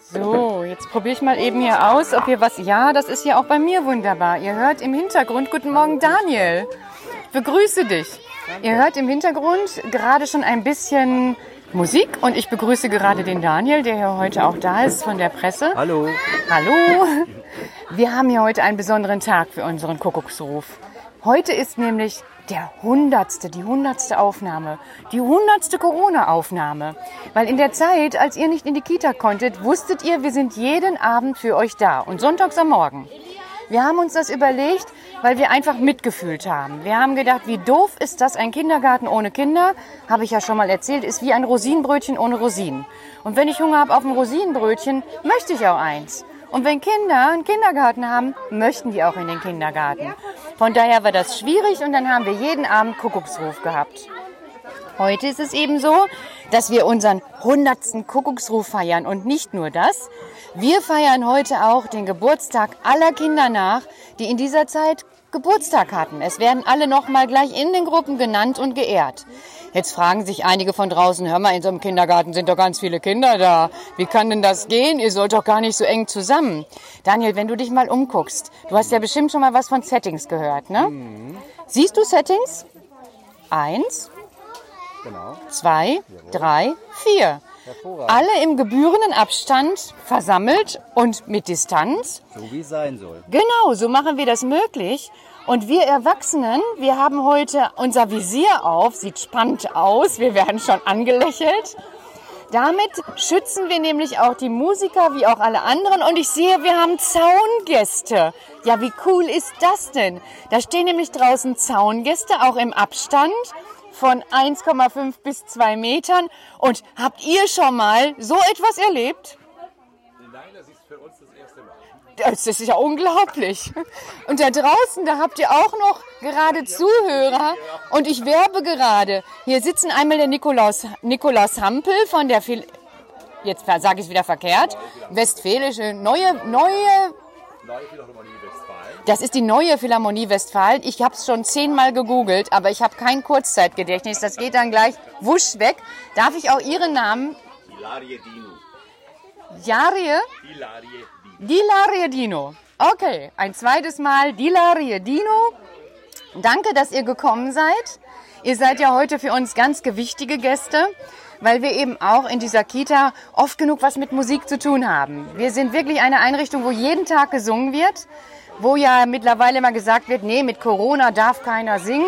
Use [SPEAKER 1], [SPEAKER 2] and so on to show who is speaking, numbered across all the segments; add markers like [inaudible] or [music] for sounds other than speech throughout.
[SPEAKER 1] So, jetzt probiere ich mal eben hier aus, ob hier was. Ja, das ist hier auch bei mir wunderbar. Ihr hört im Hintergrund, guten Morgen Daniel. Ich begrüße dich. Ihr hört im Hintergrund gerade schon ein bisschen Musik und ich begrüße gerade den Daniel, der hier heute auch da ist von der Presse.
[SPEAKER 2] Hallo.
[SPEAKER 1] Hallo. Wir haben hier heute einen besonderen Tag für unseren Kuckucksruf. Heute ist nämlich der hundertste, die hundertste Aufnahme, die hundertste Corona-Aufnahme. Weil in der Zeit, als ihr nicht in die Kita konntet, wusstet ihr, wir sind jeden Abend für euch da und sonntags am Morgen. Wir haben uns das überlegt, weil wir einfach mitgefühlt haben. Wir haben gedacht, wie doof ist das, ein Kindergarten ohne Kinder, habe ich ja schon mal erzählt, ist wie ein Rosinenbrötchen ohne Rosinen. Und wenn ich Hunger habe auf ein Rosinenbrötchen, möchte ich auch eins. Und wenn Kinder einen Kindergarten haben, möchten die auch in den Kindergarten. Von daher war das schwierig und dann haben wir jeden Abend Kuckucksruf gehabt. Heute ist es eben so, dass wir unseren hundertsten Kuckucksruf feiern und nicht nur das. Wir feiern heute auch den Geburtstag aller Kinder nach, die in dieser Zeit Geburtstag hatten. Es werden alle nochmal gleich in den Gruppen genannt und geehrt. Jetzt fragen sich einige von draußen, hör mal, in so einem Kindergarten sind doch ganz viele Kinder da. Wie kann denn das gehen? Ihr sollt doch gar nicht so eng zusammen. Daniel, wenn du dich mal umguckst, du hast ja bestimmt schon mal was von Settings gehört, ne? Mhm. Siehst du Settings? Eins, genau. zwei, drei, vier. Alle im gebührenden Abstand versammelt und mit Distanz.
[SPEAKER 2] So wie es sein soll.
[SPEAKER 1] Genau, so machen wir das möglich. Und wir Erwachsenen, wir haben heute unser Visier auf, sieht spannend aus, wir werden schon angelächelt. Damit schützen wir nämlich auch die Musiker wie auch alle anderen. Und ich sehe, wir haben Zaungäste. Ja, wie cool ist das denn? Da stehen nämlich draußen Zaungäste, auch im Abstand von 1,5 bis 2 Metern. Und habt ihr schon mal so etwas erlebt? Das ist ja unglaublich. Und da draußen, da habt ihr auch noch gerade Zuhörer. Und ich werbe gerade. Hier sitzen einmal der Nikolaus, Nikolaus Hampel von der, Phil jetzt sage ich es wieder verkehrt, Westfälische, neue, neue, das ist die neue Philharmonie Westfalen. Ich habe es schon zehnmal gegoogelt, aber ich habe kein Kurzzeitgedächtnis. Das geht dann gleich wusch weg. Darf ich auch Ihren Namen? Hilarie Dino. Jarie? Hilarie Dilarie Dino. Okay, ein zweites Mal Dilarie Dino. Danke, dass ihr gekommen seid. Ihr seid ja heute für uns ganz gewichtige Gäste, weil wir eben auch in dieser Kita oft genug was mit Musik zu tun haben. Wir sind wirklich eine Einrichtung, wo jeden Tag gesungen wird, wo ja mittlerweile immer gesagt wird, nee, mit Corona darf keiner singen.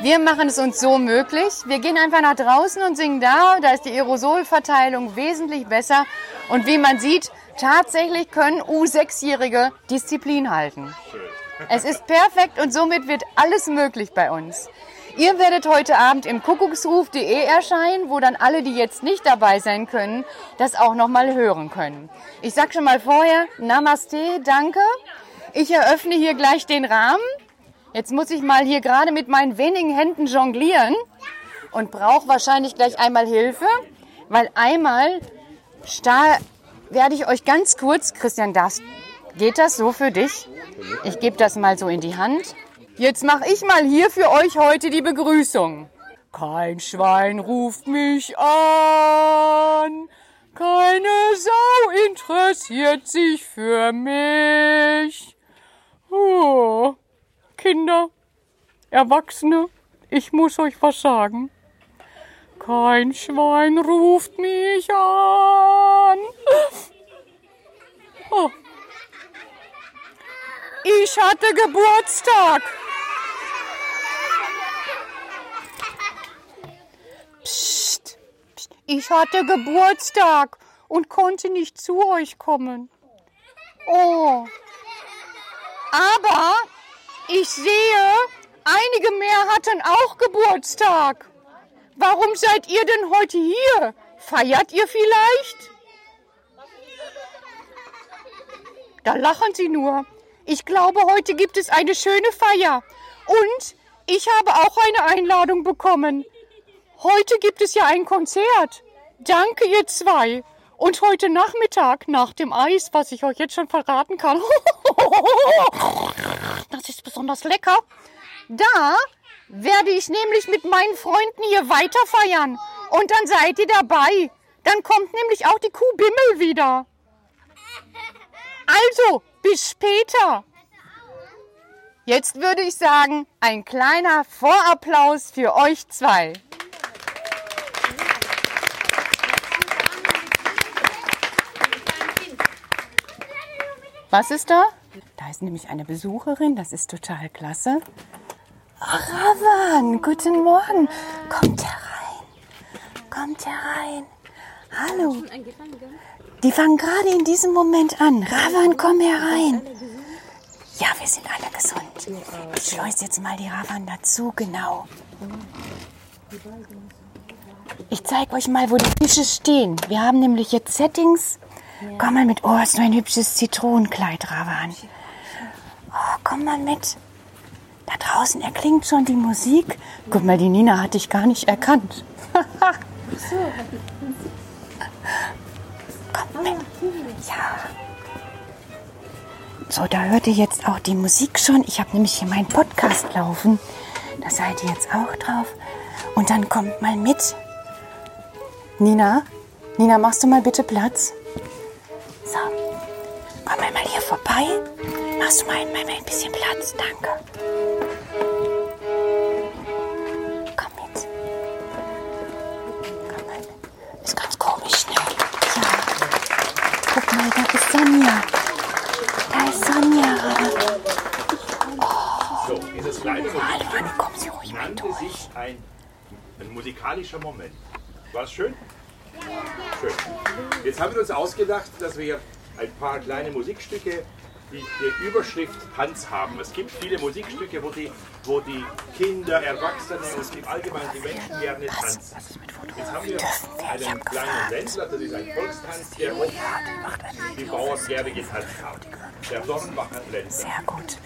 [SPEAKER 1] Wir machen es uns so möglich. Wir gehen einfach nach draußen und singen da. Da ist die Aerosolverteilung wesentlich besser. Und wie man sieht, Tatsächlich können U6-Jährige Disziplin halten. Es ist perfekt und somit wird alles möglich bei uns. Ihr werdet heute Abend im Kuckucksruf.de erscheinen, wo dann alle, die jetzt nicht dabei sein können, das auch nochmal hören können. Ich sag schon mal vorher, Namaste, danke. Ich eröffne hier gleich den Rahmen. Jetzt muss ich mal hier gerade mit meinen wenigen Händen jonglieren und brauche wahrscheinlich gleich einmal Hilfe, weil einmal werde ich euch ganz kurz, Christian, das, geht das so für dich? Ich gebe das mal so in die Hand. Jetzt mache ich mal hier für euch heute die Begrüßung. Kein Schwein ruft mich an, keine Sau interessiert sich für mich. Oh, Kinder, Erwachsene, ich muss euch was sagen. Kein Schwein ruft mich an. Oh. Ich hatte Geburtstag. Psst, psst. Ich hatte Geburtstag und konnte nicht zu euch kommen. Oh. Aber ich sehe, einige mehr hatten auch Geburtstag. Warum seid ihr denn heute hier? Feiert ihr vielleicht? Da lachen sie nur. Ich glaube, heute gibt es eine schöne Feier. Und ich habe auch eine Einladung bekommen. Heute gibt es ja ein Konzert. Danke, ihr zwei. Und heute Nachmittag, nach dem Eis, was ich euch jetzt schon verraten kann, [laughs] das ist besonders lecker, da werde ich nämlich mit meinen Freunden hier weiter feiern. Und dann seid ihr dabei. Dann kommt nämlich auch die Kuh Bimmel wieder. Also, bis später. Jetzt würde ich sagen, ein kleiner Vorapplaus für euch zwei. Was ist da? Da ist nämlich eine Besucherin, das ist total klasse. Ravan, guten Morgen. Kommt herein. Kommt herein. Hallo. Die fangen gerade in diesem Moment an. Ravan, komm herein. Ja, wir sind alle gesund. Ich schleuse jetzt mal die Ravan dazu, genau. Ich zeige euch mal, wo die Fische stehen. Wir haben nämlich jetzt Settings. Komm mal mit. Oh, hast du ein hübsches Zitronenkleid, Ravan. Oh, komm mal mit. Da draußen erklingt schon die Musik. Guck mal, die Nina hatte ich gar nicht erkannt. Komm mit. Ja. So, da hört ihr jetzt auch die Musik schon. Ich habe nämlich hier meinen Podcast laufen. Da seid ihr jetzt auch drauf. Und dann kommt mal mit. Nina, Nina, machst du mal bitte Platz? So, komm mal hier vorbei. Machst du mal, mal ein bisschen Platz? Danke. Komm mit. Komm mal. Ist ganz komisch, ne? Ja. Guck mal, da ist Sonja. Da ist Sonja.
[SPEAKER 2] So, dieses kleine
[SPEAKER 1] Hallo, Anni, komm Sie ruhig mal durch.
[SPEAKER 2] sich ein, ein musikalischer Moment. War es schön? Schön. Jetzt haben wir uns ausgedacht, dass wir ein paar kleine Musikstücke, die die Überschrift Tanz haben. Es gibt viele Musikstücke, wo die, wo die Kinder, Erwachsene und im Allgemeinen die Menschen gerne tanzen. Jetzt haben wir einen kleinen Ländler, das ist ein Volkstanz, der oft die Bauern gerne getanzt haben. Der Dornbacher Ländler.
[SPEAKER 1] Sehr gut.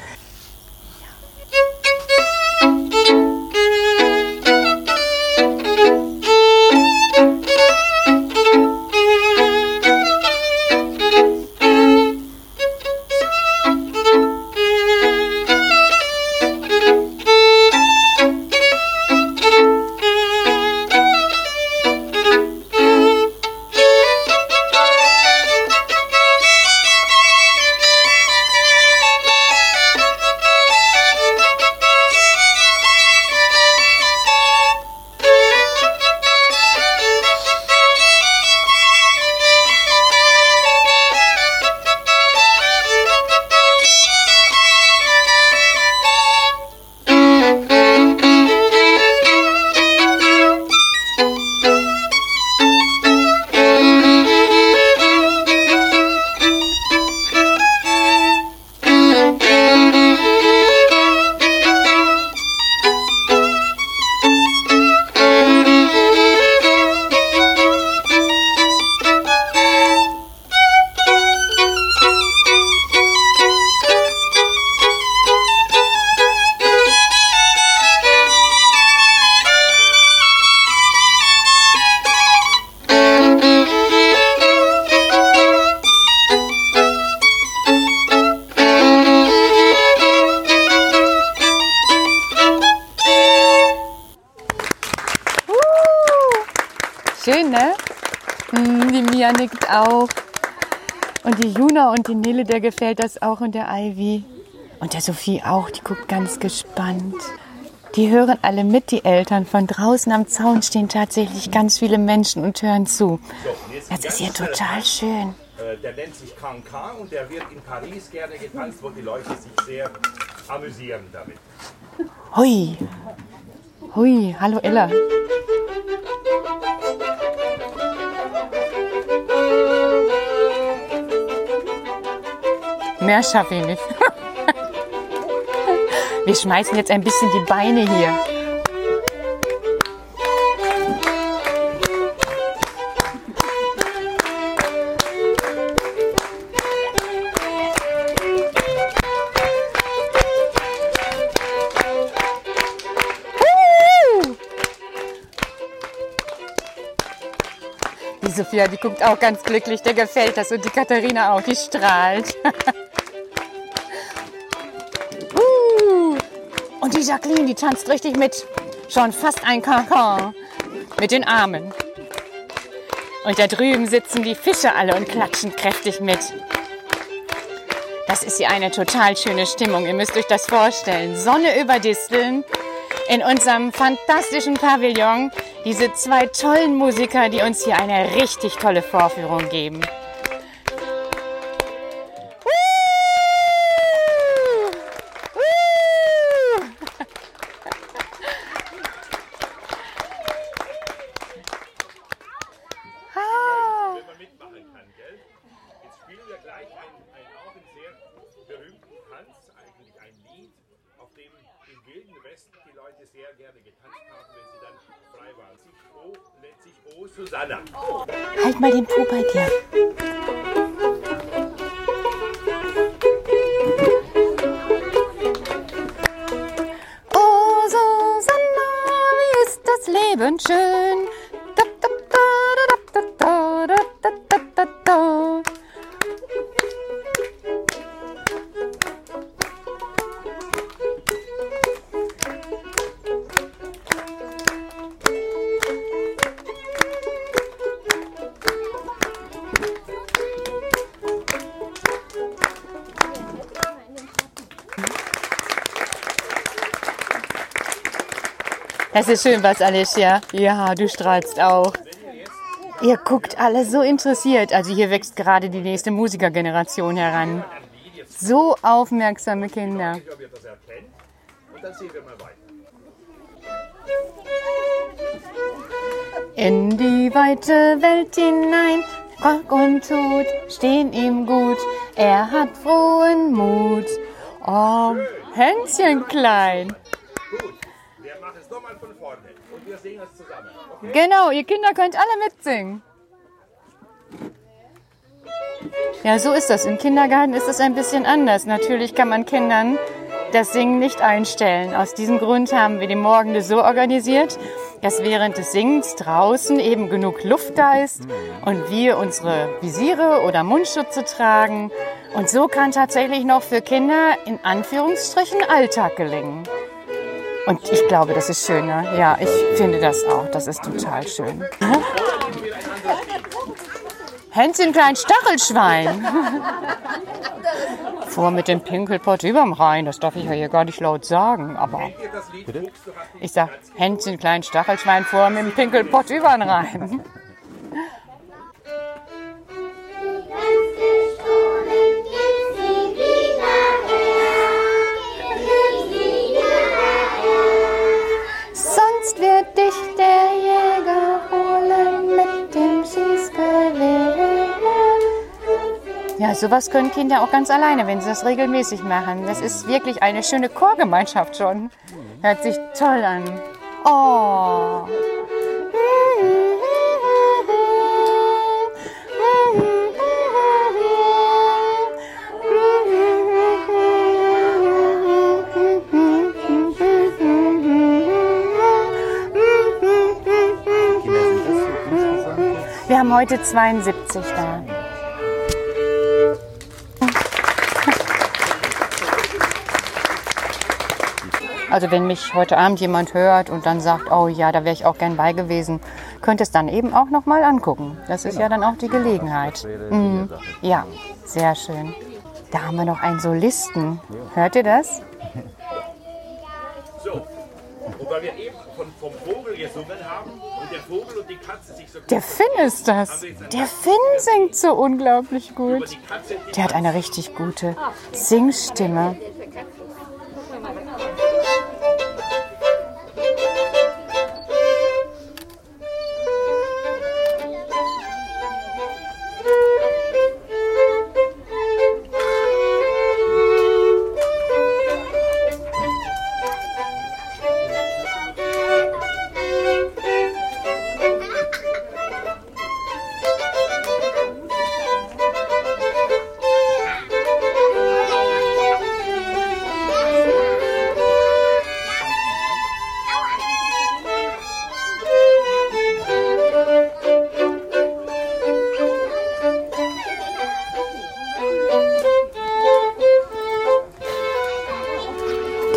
[SPEAKER 1] Nille, der gefällt das auch und der Ivy. Und der Sophie auch, die guckt ganz gespannt. Die hören alle mit, die Eltern. Von draußen am Zaun stehen tatsächlich ganz viele Menschen und hören zu. Das ist hier total schön.
[SPEAKER 2] Äh, Der nennt sich Cancan und der wird in Paris gerne getanzt, wo die Leute sich sehr amüsieren damit.
[SPEAKER 1] Hui. Hui, hallo Ella. Mehr schaffe ich nicht. [laughs] Wir schmeißen jetzt ein bisschen die Beine hier. Die Sophia, die guckt auch ganz glücklich, der gefällt das und die Katharina auch, die strahlt. [laughs] und die Jacqueline, die tanzt richtig mit. Schon fast ein Cancan mit den Armen. Und da drüben sitzen die Fische alle und klatschen kräftig mit. Das ist hier eine total schöne Stimmung. Ihr müsst euch das vorstellen. Sonne über Disteln in unserem fantastischen Pavillon. Diese zwei tollen Musiker, die uns hier eine richtig tolle Vorführung geben. Mal den Po bei dir. Das ist schön, was Alicia. Ja, du strahlst auch. Ihr guckt alle so interessiert. Also hier wächst gerade die nächste Musikergeneration heran. So aufmerksame Kinder. In die weite Welt hinein, Rock und Tod stehen ihm gut. Er hat frohen Mut. Oh, Hänschen klein.
[SPEAKER 2] Gut, wir machen es nochmal von vorne. Und wir singen es zusammen. Okay?
[SPEAKER 1] Genau, ihr Kinder könnt alle mitsingen. Ja, so ist das. Im Kindergarten ist es ein bisschen anders. Natürlich kann man Kindern das Singen nicht einstellen. Aus diesem Grund haben wir die Morgende so organisiert, dass während des Singens draußen eben genug Luft da ist und wir unsere Visiere oder Mundschutze tragen. Und so kann tatsächlich noch für Kinder in Anführungsstrichen Alltag gelingen. Und ich glaube, das ist schön. Ne? Ja, ich finde das auch. Das ist total schön. [laughs] Hänschen, klein Stachelschwein. [laughs] Vor mit dem Pinkelpott überm Rhein. Das darf ich ja hier gar nicht laut sagen. Aber ich sag, Hänschen, klein Stachelschwein vor mit dem Pinkelpott übern Rhein. Ja, sowas können Kinder auch ganz alleine, wenn sie das regelmäßig machen. Das ist wirklich eine schöne Chorgemeinschaft schon. Hört sich toll an. Oh. Wir haben heute 72 da. Also wenn mich heute Abend jemand hört und dann sagt, oh ja, da wäre ich auch gern bei gewesen, könnte es dann eben auch noch mal angucken. Das ist ja dann auch die Gelegenheit. Mhm. Ja, sehr schön. Da haben wir noch einen Solisten. Hört ihr das?
[SPEAKER 2] so. Und weil wir eben von, vom Vogel gesungen haben und der Vogel und die Katze sich so gut
[SPEAKER 1] Der Finn ist das. Der Finn singt so unglaublich gut. Der hat eine richtig gute Singstimme.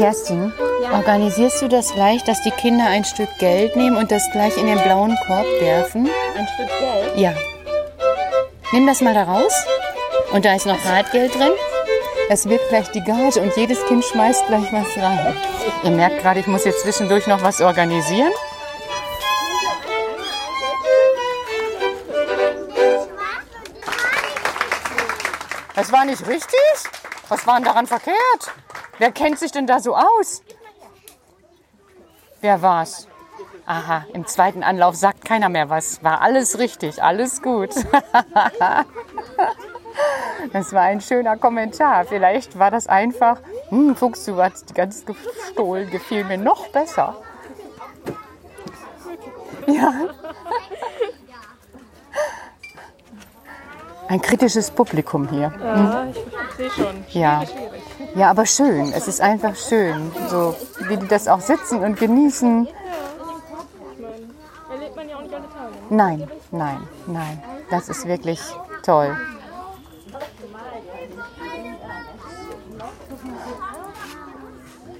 [SPEAKER 1] Kerstin, organisierst du das gleich, dass die Kinder ein Stück Geld nehmen und das gleich in den blauen Korb werfen?
[SPEAKER 3] Ein Stück Geld.
[SPEAKER 1] Ja. Nimm das mal da raus. Und da ist noch Hartgeld drin. es wird gleich die Gage und jedes Kind schmeißt gleich was rein. Ihr merkt gerade, ich muss jetzt zwischendurch noch was organisieren. Das war nicht richtig? Was war denn daran verkehrt? Wer kennt sich denn da so aus? Wer war's? Aha, im zweiten Anlauf sagt keiner mehr was. War alles richtig, alles gut. [laughs] das war ein schöner Kommentar. Vielleicht war das einfach, hm, Fuchs, du hast ganz gestohlen, gefiel mir noch besser. Ja. Ein kritisches Publikum hier.
[SPEAKER 3] Ja, ich, sehe schon.
[SPEAKER 1] Ja. Ja, aber schön. Es ist einfach schön, so wie die das auch sitzen und genießen. Nein, nein, nein. Das ist wirklich toll.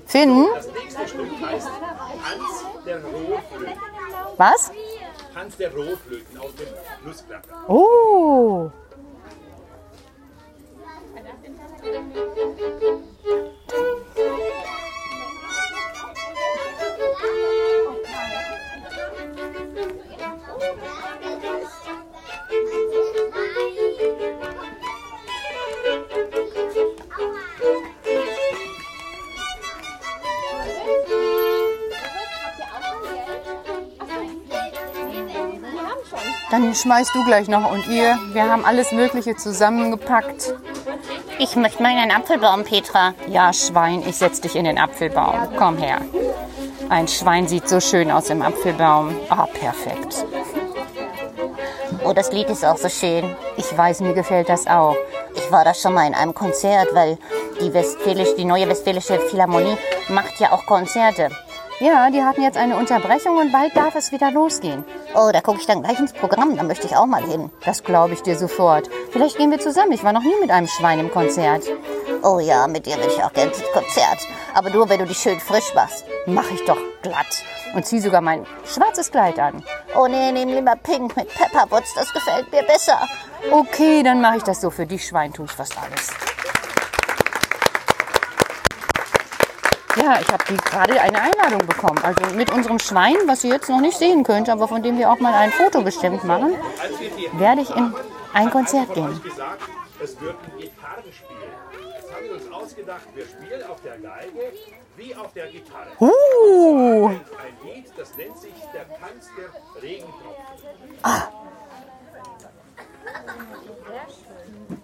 [SPEAKER 1] Finn? Was?
[SPEAKER 2] Tanz der Rohflöten aus dem Nussknacker.
[SPEAKER 1] Oh. Dann schmeißt du gleich noch und ihr. Wir haben alles Mögliche zusammengepackt.
[SPEAKER 4] Ich möchte mal in einen Apfelbaum, Petra.
[SPEAKER 1] Ja, Schwein, ich setz dich in den Apfelbaum. Komm her. Ein Schwein sieht so schön aus im Apfelbaum. Ah, perfekt.
[SPEAKER 4] Oh, das Lied ist auch so schön.
[SPEAKER 1] Ich weiß, mir gefällt das auch.
[SPEAKER 4] Ich war da schon mal in einem Konzert, weil die, Westfälisch, die neue Westfälische Philharmonie macht ja auch Konzerte.
[SPEAKER 1] Ja, die hatten jetzt eine Unterbrechung und bald darf es wieder losgehen.
[SPEAKER 4] Oh, da gucke ich dann gleich ins Programm, da möchte ich auch mal hin.
[SPEAKER 1] Das glaube ich dir sofort. Vielleicht gehen wir zusammen. Ich war noch nie mit einem Schwein im Konzert.
[SPEAKER 4] Oh ja, mit dir will ich auch gerne ins Konzert. Aber nur, wenn du dich schön frisch machst.
[SPEAKER 1] Mach ich doch glatt. Und zieh sogar mein schwarzes Kleid an.
[SPEAKER 4] Oh nee, nehm lieber pink mit Pepperwoods, das gefällt mir besser.
[SPEAKER 1] Okay, dann mache ich das so. Für dich, Schwein, tue ich fast alles. Ja, ich habe gerade eine Einladung bekommen. Also mit unserem Schwein, was ihr jetzt noch nicht sehen könnt, aber von dem wir auch mal ein Foto bestimmt machen, werde ich in ein Konzert gehen.
[SPEAKER 2] es wird ein Gitarrenspiel. Das haben wir uns ausgedacht. Wir spielen auf der Geige wie auf der Gitarre.
[SPEAKER 1] Uh,
[SPEAKER 2] Ein Lied, das nennt sich der Tanz der Regentropfen.
[SPEAKER 3] Sollen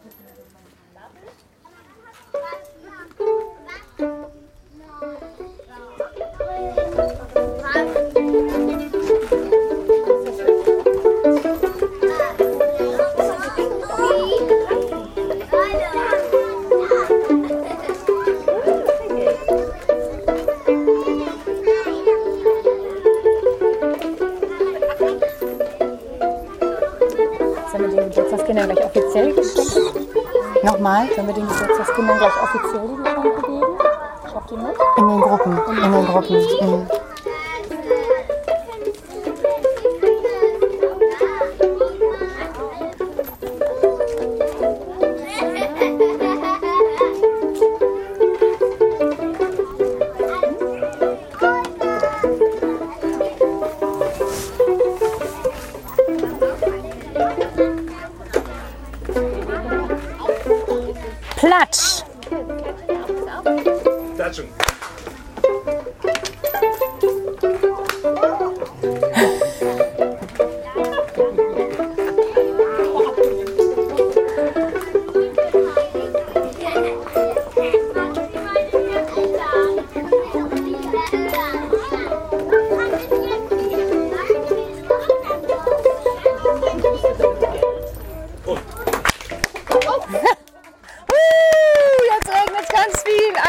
[SPEAKER 1] nochmal
[SPEAKER 3] Sollen wir den Geburtstagskindern gleich offiziell die Geschenke geben? Schafft ihr mit?
[SPEAKER 1] in den Gruppen, in den Gruppen. Mhm.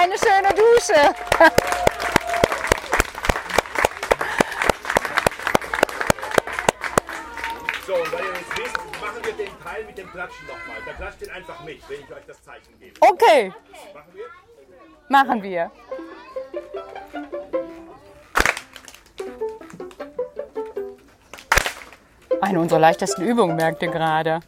[SPEAKER 1] Eine schöne Dusche.
[SPEAKER 2] So, und weil ihr jetzt wisst, machen wir den Teil mit dem Klatschen nochmal. Da klatscht ihn einfach mit, wenn ich euch das Zeichen gebe.
[SPEAKER 1] Okay,
[SPEAKER 2] Machen wir?
[SPEAKER 1] machen wir. Eine unserer leichtesten Übungen, merkt ihr gerade.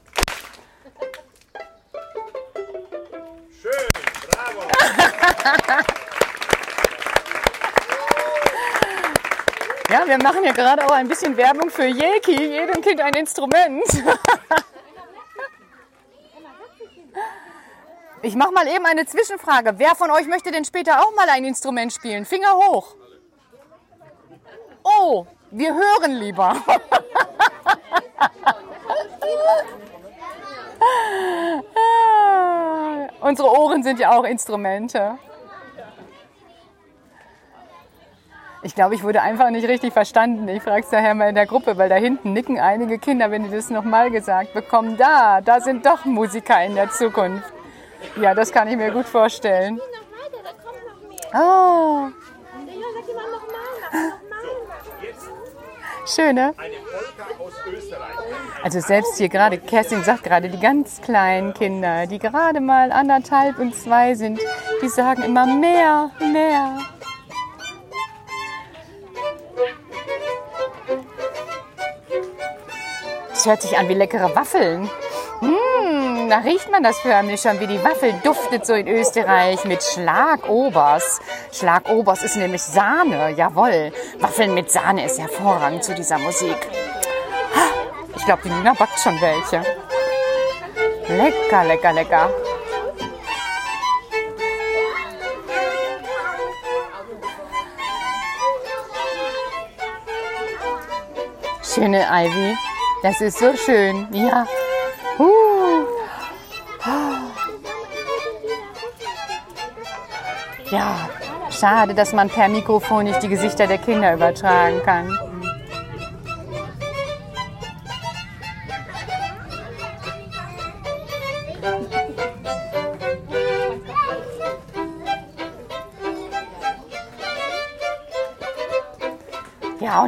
[SPEAKER 1] Wir machen ja gerade auch ein bisschen Werbung für Jeki. Jedem Kind ein Instrument. Ich mache mal eben eine Zwischenfrage. Wer von euch möchte denn später auch mal ein Instrument spielen? Finger hoch. Oh, wir hören lieber. [laughs] Unsere Ohren sind ja auch Instrumente. Ich glaube, ich wurde einfach nicht richtig verstanden. Ich frage es daher mal in der Gruppe, weil da hinten nicken einige Kinder, wenn die das nochmal gesagt bekommen. Da, da sind doch Musiker in der Zukunft. Ja, das kann ich mir gut vorstellen. Oh. Schön, ne? Also selbst hier gerade, Kerstin sagt gerade, die ganz kleinen Kinder, die gerade mal anderthalb und zwei sind, die sagen immer mehr, mehr. Das hört sich an wie leckere Waffeln. Mmh, da riecht man das förmlich schon, wie die Waffel duftet so in Österreich mit Schlagobers. Schlagobers ist nämlich Sahne, jawohl. Waffeln mit Sahne ist hervorragend zu dieser Musik. Ich glaube, die Nina backt schon welche. Lecker, lecker, lecker. Schöne Ivy. Das ist so schön. Ja. Uh. Ja, schade, dass man per Mikrofon nicht die Gesichter der Kinder übertragen kann.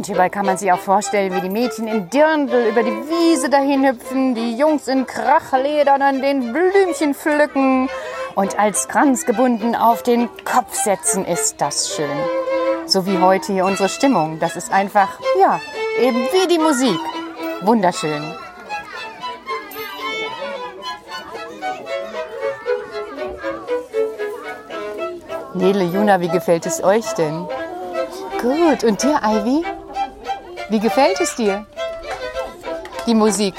[SPEAKER 1] Und hierbei kann man sich auch vorstellen, wie die Mädchen in Dirndl über die Wiese dahin hüpfen, die Jungs in Krachledern an den Blümchen pflücken und als Kranz gebunden auf den Kopf setzen. Ist das schön. So wie heute hier unsere Stimmung. Das ist einfach, ja, eben wie die Musik. Wunderschön. Nele, Juna, wie gefällt es euch denn? Gut. Und dir, Ivy? Wie gefällt es dir? Die Musik.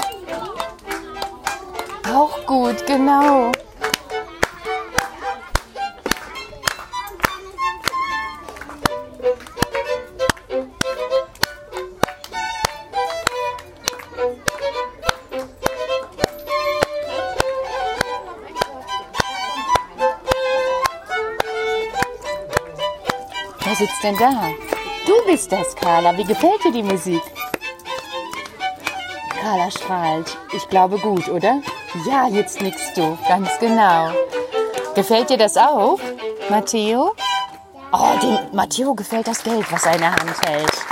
[SPEAKER 1] Auch gut, genau. Wer sitzt denn da? Du bist das, Carla. Wie gefällt dir die Musik? Carla strahlt. Ich glaube gut, oder? Ja, jetzt nickst du. Ganz genau. Gefällt dir das auch, Matteo? Oh, dem Matteo gefällt das Geld, was er in der Hand hält.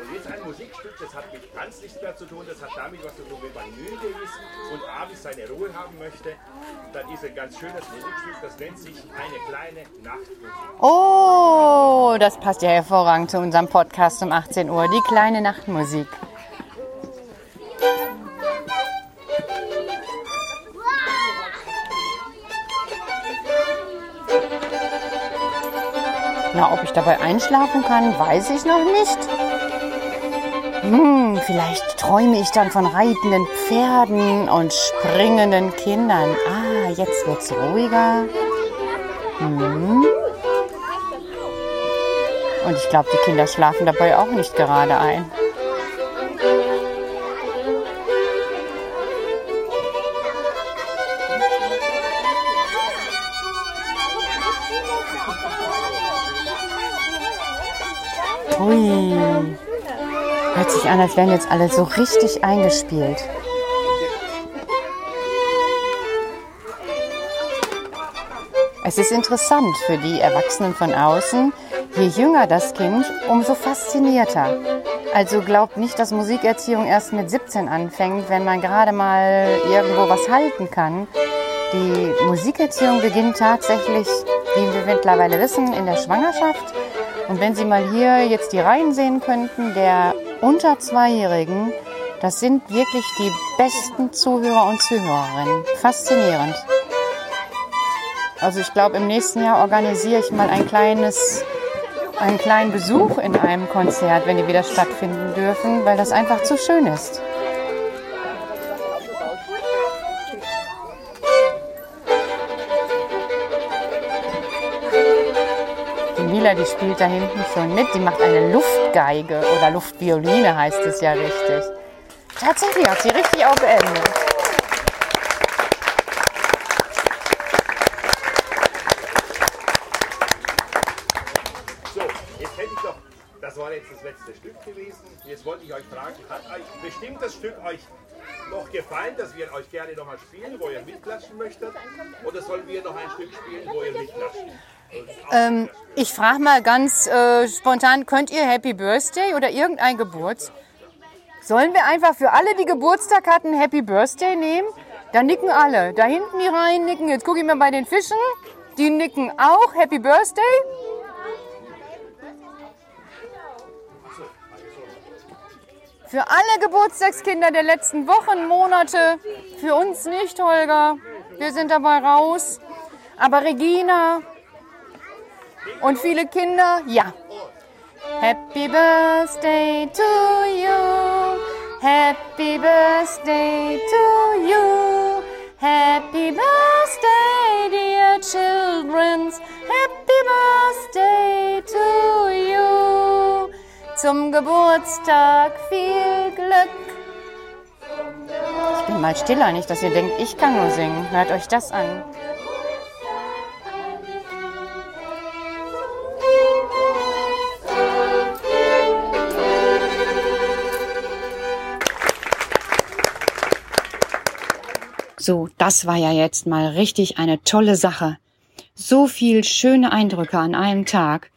[SPEAKER 2] Und jetzt ein Musikstück, das hat mit ganz nichts mehr zu tun, das hat damit was zu tun, wenn man müde ist und abends seine Ruhe haben möchte, dann ist ein ganz schönes Musikstück, das nennt sich eine kleine Nachtmusik.
[SPEAKER 1] Oh, das passt ja hervorragend zu unserem Podcast um 18 Uhr. Die kleine Nachtmusik. Na, ob ich dabei einschlafen kann, weiß ich noch nicht. Hm, vielleicht träume ich dann von reitenden Pferden und springenden Kindern. Ah, jetzt wird's ruhiger. Hm. Und ich glaube, die Kinder schlafen dabei auch nicht gerade ein. Hui. Hört sich an, als wären jetzt alle so richtig eingespielt. Es ist interessant für die Erwachsenen von außen. Je jünger das Kind, umso faszinierter. Also glaubt nicht, dass Musikerziehung erst mit 17 anfängt, wenn man gerade mal irgendwo was halten kann. Die Musikerziehung beginnt tatsächlich wie wir mittlerweile wissen, in der Schwangerschaft. Und wenn Sie mal hier jetzt die Reihen sehen könnten, der unter Zweijährigen, das sind wirklich die besten Zuhörer und Zuhörerinnen. Faszinierend. Also ich glaube, im nächsten Jahr organisiere ich mal ein kleines, einen kleinen Besuch in einem Konzert, wenn die wieder stattfinden dürfen, weil das einfach zu schön ist. Die Mila, die spielt da hinten schon mit. Die macht eine Luftgeige oder Luftvioline heißt es ja richtig. Tatsächlich hat sie richtig auch beendet.
[SPEAKER 2] So, jetzt hätte ich doch, das war jetzt das letzte Stück gewesen. Jetzt wollte ich euch fragen, hat euch bestimmt das Stück euch noch gefallen, dass wir euch gerne noch mal spielen, wo ihr mitklatschen möchtet? Oder sollen wir noch ein Stück spielen, wo ihr mitklatschen?
[SPEAKER 1] Ähm, ich frage mal ganz äh, spontan, könnt ihr Happy Birthday oder irgendein Geburts? Sollen wir einfach für alle, die Geburtstag hatten, Happy Birthday nehmen? Da nicken alle. Da hinten die Reihen nicken. Jetzt gucke ich mal bei den Fischen. Die nicken auch Happy Birthday. Für alle Geburtstagskinder der letzten Wochen, Monate. Für uns nicht, Holger. Wir sind dabei raus. Aber Regina und viele Kinder, ja. Happy Birthday to you. Happy Birthday to you. Happy Birthday, dear children. Happy Birthday to you. Zum Geburtstag viel Glück. Ich bin mal stiller, nicht, dass ihr denkt, ich kann nur singen. Hört euch das an. So, das war ja jetzt mal richtig eine tolle Sache. So viel schöne Eindrücke an einem Tag.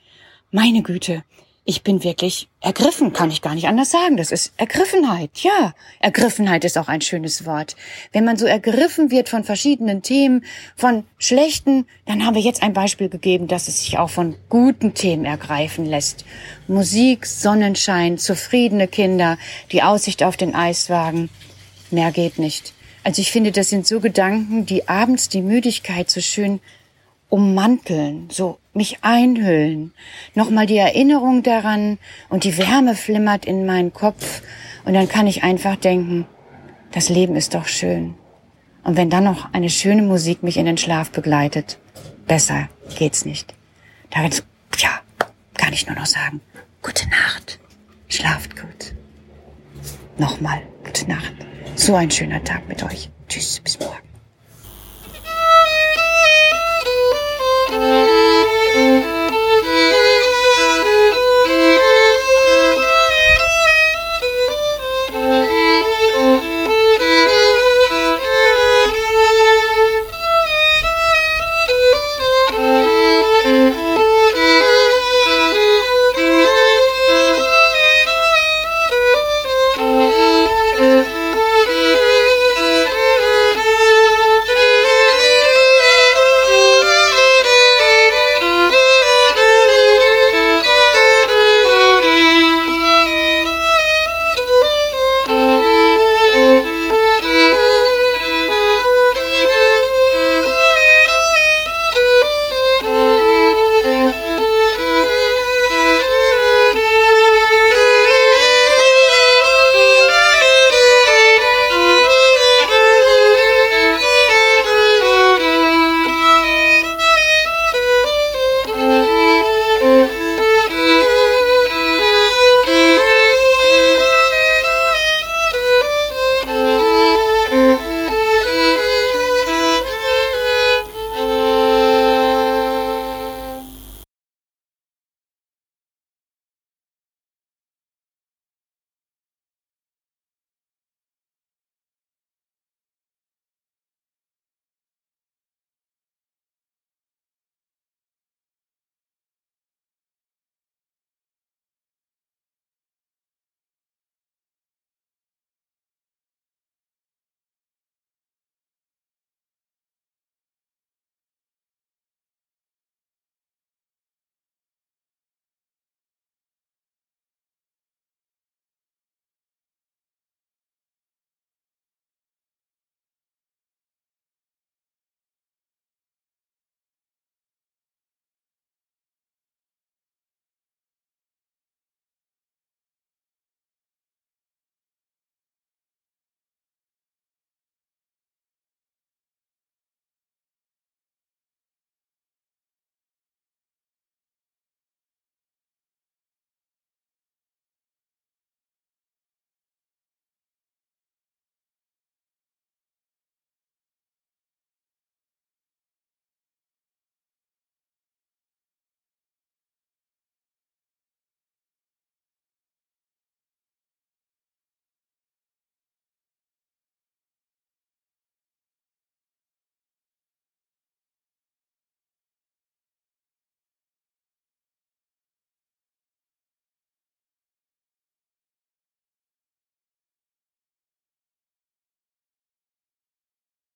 [SPEAKER 1] Meine Güte, ich bin wirklich ergriffen, kann ich gar nicht anders sagen. Das ist Ergriffenheit. Ja, Ergriffenheit ist auch ein schönes Wort. Wenn man so ergriffen wird von verschiedenen Themen, von schlechten, dann haben wir jetzt ein Beispiel gegeben, dass es sich auch von guten Themen ergreifen lässt. Musik, Sonnenschein, zufriedene Kinder, die Aussicht auf den Eiswagen. Mehr geht nicht. Also ich finde, das sind so Gedanken, die abends die Müdigkeit so schön ummanteln, so mich einhüllen. Nochmal die Erinnerung daran und die Wärme flimmert in meinen Kopf und dann kann ich einfach denken, das Leben ist doch schön. Und wenn dann noch eine schöne Musik mich in den Schlaf begleitet, besser geht's nicht. Da ja, kann ich nur noch sagen, gute Nacht, schlaft gut nochmal gute Nacht. So ein schöner Tag mit euch. Tschüss, bis morgen.